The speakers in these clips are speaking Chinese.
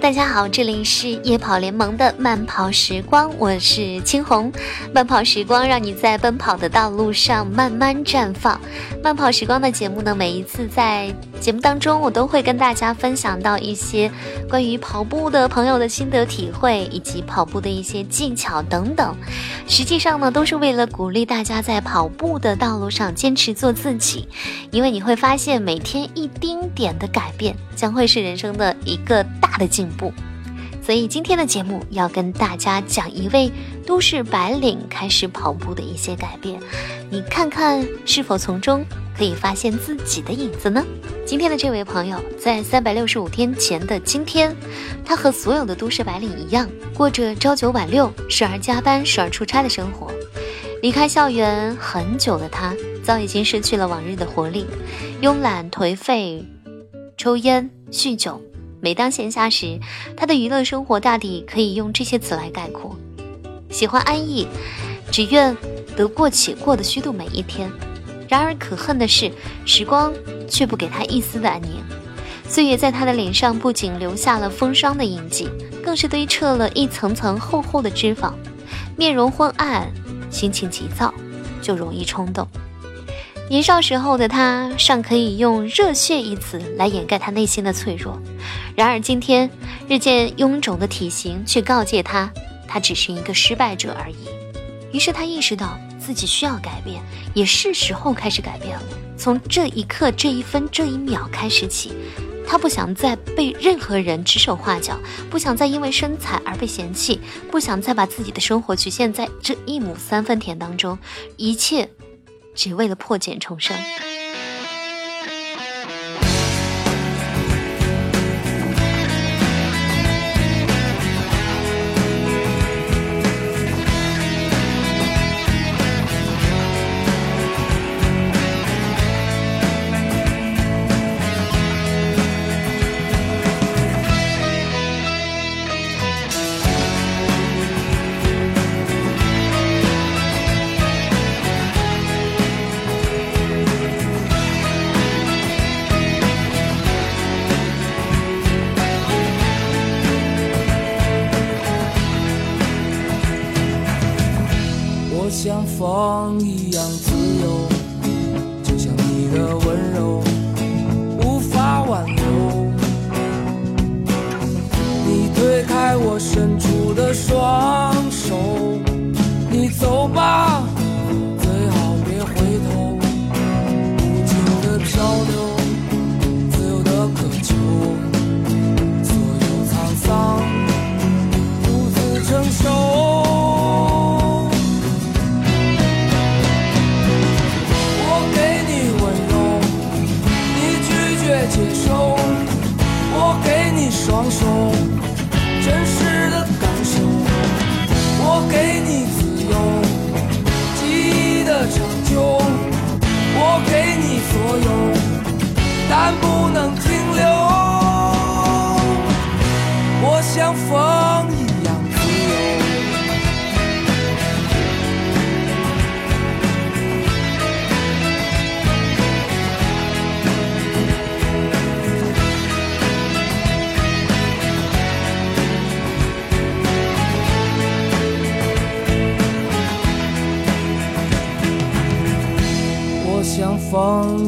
大家好，这里是夜跑联盟的慢跑时光，我是青红。慢跑时光让你在奔跑的道路上慢慢绽放。慢跑时光的节目呢，每一次在节目当中，我都会跟大家分享到一些关于跑步的朋友的心得体会，以及跑步的一些技巧等等。实际上呢，都是为了鼓励大家在跑步的道路上坚持做自己，因为你会发现，每天一丁点的改变，将会是人生的一个大的。进步，所以今天的节目要跟大家讲一位都市白领开始跑步的一些改变，你看看是否从中可以发现自己的影子呢？今天的这位朋友在三百六十五天前的今天，他和所有的都市白领一样，过着朝九晚六、时而加班、时而出差的生活。离开校园很久的他，早已经失去了往日的活力，慵懒颓废，抽烟酗酒。每当闲暇时，他的娱乐生活大抵可以用这些词来概括：喜欢安逸，只愿得过且过的虚度每一天。然而可恨的是，时光却不给他一丝的安宁。岁月在他的脸上不仅留下了风霜的印记，更是堆砌了一层层厚厚的脂肪。面容昏暗，心情急躁，就容易冲动。年少时候的他尚可以用“热血”一词来掩盖他内心的脆弱，然而今天日渐臃肿的体型却告诫他，他只是一个失败者而已。于是他意识到自己需要改变，也是时候开始改变了。从这一刻、这一分、这一秒开始起，他不想再被任何人指手画脚，不想再因为身材而被嫌弃，不想再把自己的生活局限在这一亩三分田当中，一切。只为了破茧重生。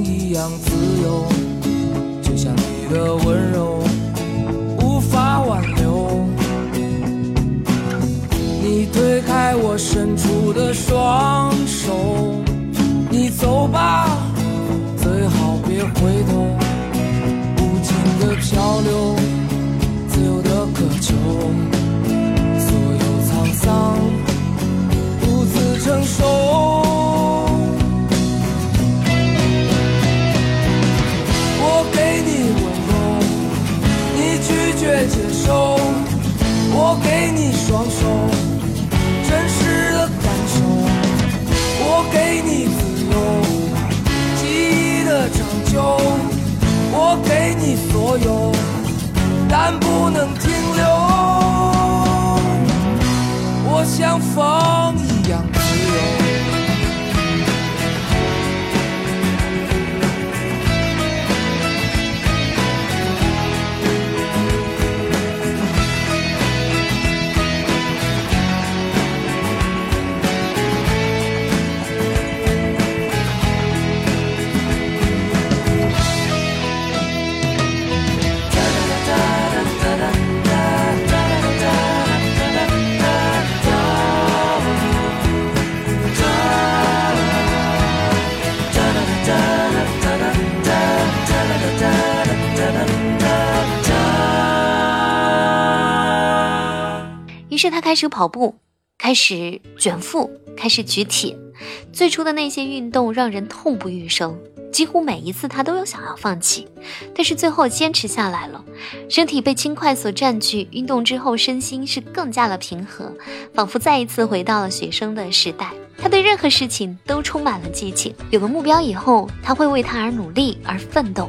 一样自由，就像你的温柔无法挽留。你推开我伸出的双手，你走吧，最好别回头。无尽的漂流，给你自由，记忆的长久。我给你所有，但不能停留。我像风于是他开始跑步，开始卷腹，开始举铁。最初的那些运动让人痛不欲生。几乎每一次他都有想要放弃，但是最后坚持下来了。身体被轻快所占据，运动之后身心是更加的平和，仿佛再一次回到了学生的时代。他对任何事情都充满了激情，有了目标以后，他会为他而努力而奋斗。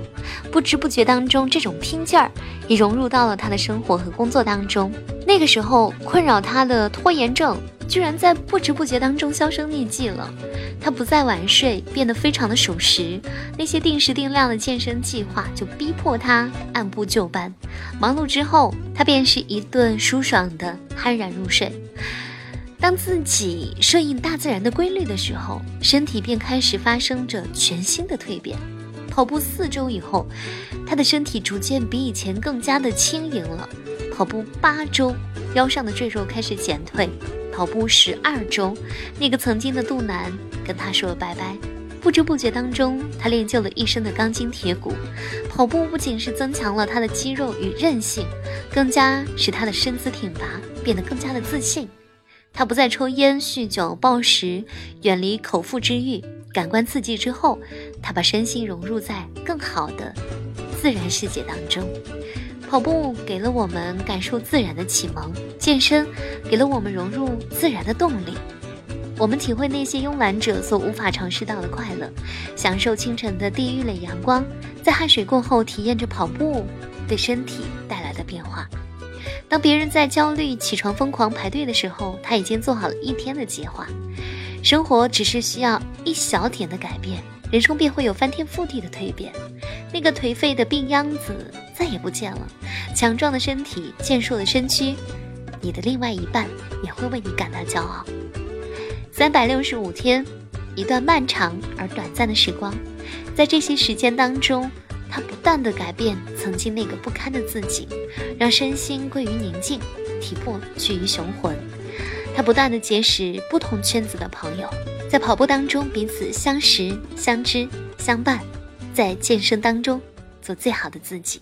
不知不觉当中，这种拼劲儿也融入到了他的生活和工作当中。那个时候，困扰他的拖延症。居然在不知不觉当中销声匿迹了。他不再晚睡，变得非常的守时。那些定时定量的健身计划就逼迫他按部就班。忙碌之后，他便是一顿舒爽的酣然入睡。当自己顺应大自然的规律的时候，身体便开始发生着全新的蜕变。跑步四周以后，他的身体逐渐比以前更加的轻盈了。跑步八周，腰上的赘肉开始减退。跑步十二周，那个曾经的肚腩跟他说了拜拜。不知不觉当中，他练就了一身的钢筋铁骨。跑步不仅是增强了他的肌肉与韧性，更加使他的身姿挺拔，变得更加的自信。他不再抽烟、酗酒、暴食，远离口腹之欲、感官刺激之后，他把身心融入在更好的自然世界当中。跑步给了我们感受自然的启蒙，健身给了我们融入自然的动力。我们体会那些慵懒者所无法尝试到的快乐，享受清晨的第一缕阳光，在汗水过后体验着跑步对身体带来的变化。当别人在焦虑、起床疯狂排队的时候，他已经做好了一天的计划。生活只是需要一小点的改变，人生便会有翻天覆地的蜕变。那个颓废的病秧子。再也不见了，强壮的身体，健硕的身躯，你的另外一半也会为你感到骄傲。三百六十五天，一段漫长而短暂的时光，在这些时间当中，他不断的改变曾经那个不堪的自己，让身心归于宁静，体魄趋于雄浑。他不断的结识不同圈子的朋友，在跑步当中彼此相识、相知、相伴，在健身当中做最好的自己。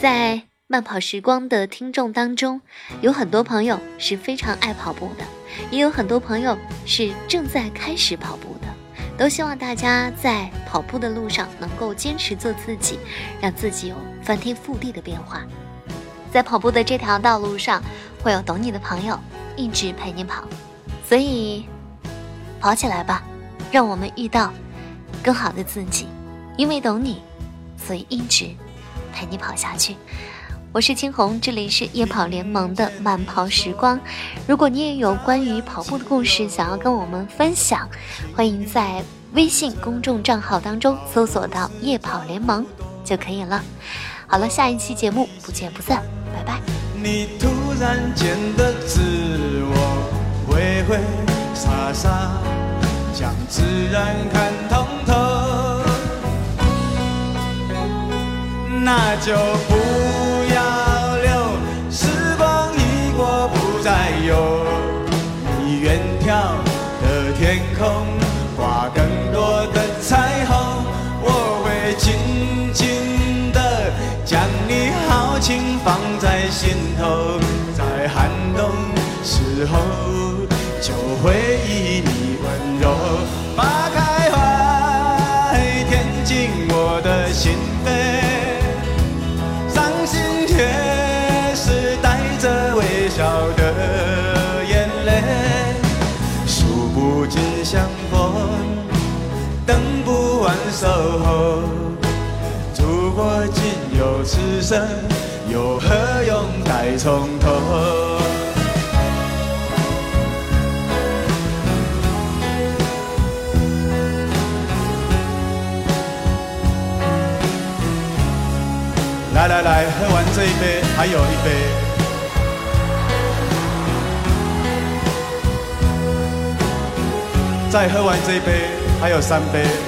在慢跑时光的听众当中，有很多朋友是非常爱跑步的，也有很多朋友是正在开始跑步的。都希望大家在跑步的路上能够坚持做自己，让自己有翻天覆地的变化。在跑步的这条道路上，会有懂你的朋友一直陪你跑，所以跑起来吧，让我们遇到更好的自己。因为懂你，所以一直陪你跑下去。我是青红，这里是夜跑联盟的慢跑时光。如果你也有关于跑步的故事想要跟我们分享，欢迎在微信公众账号当中搜索到“夜跑联盟”就可以了。好了，下一期节目不见不散，拜拜。你突然间的自我挥挥洒洒，将自然看通透，那就不要留，时光一过不再有。你远眺的天空，挂更多的彩虹，我会紧紧的将你豪情放在心头，在寒冬时候就回忆你守候。如果仅有此生，又何用再从头？来来来，喝完这一杯，还有一杯。再喝完这一杯，还有三杯。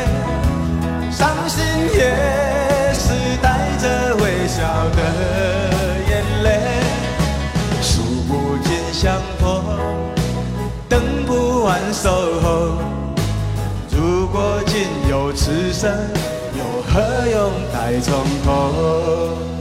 守候。如果仅有此生，又何用待从头？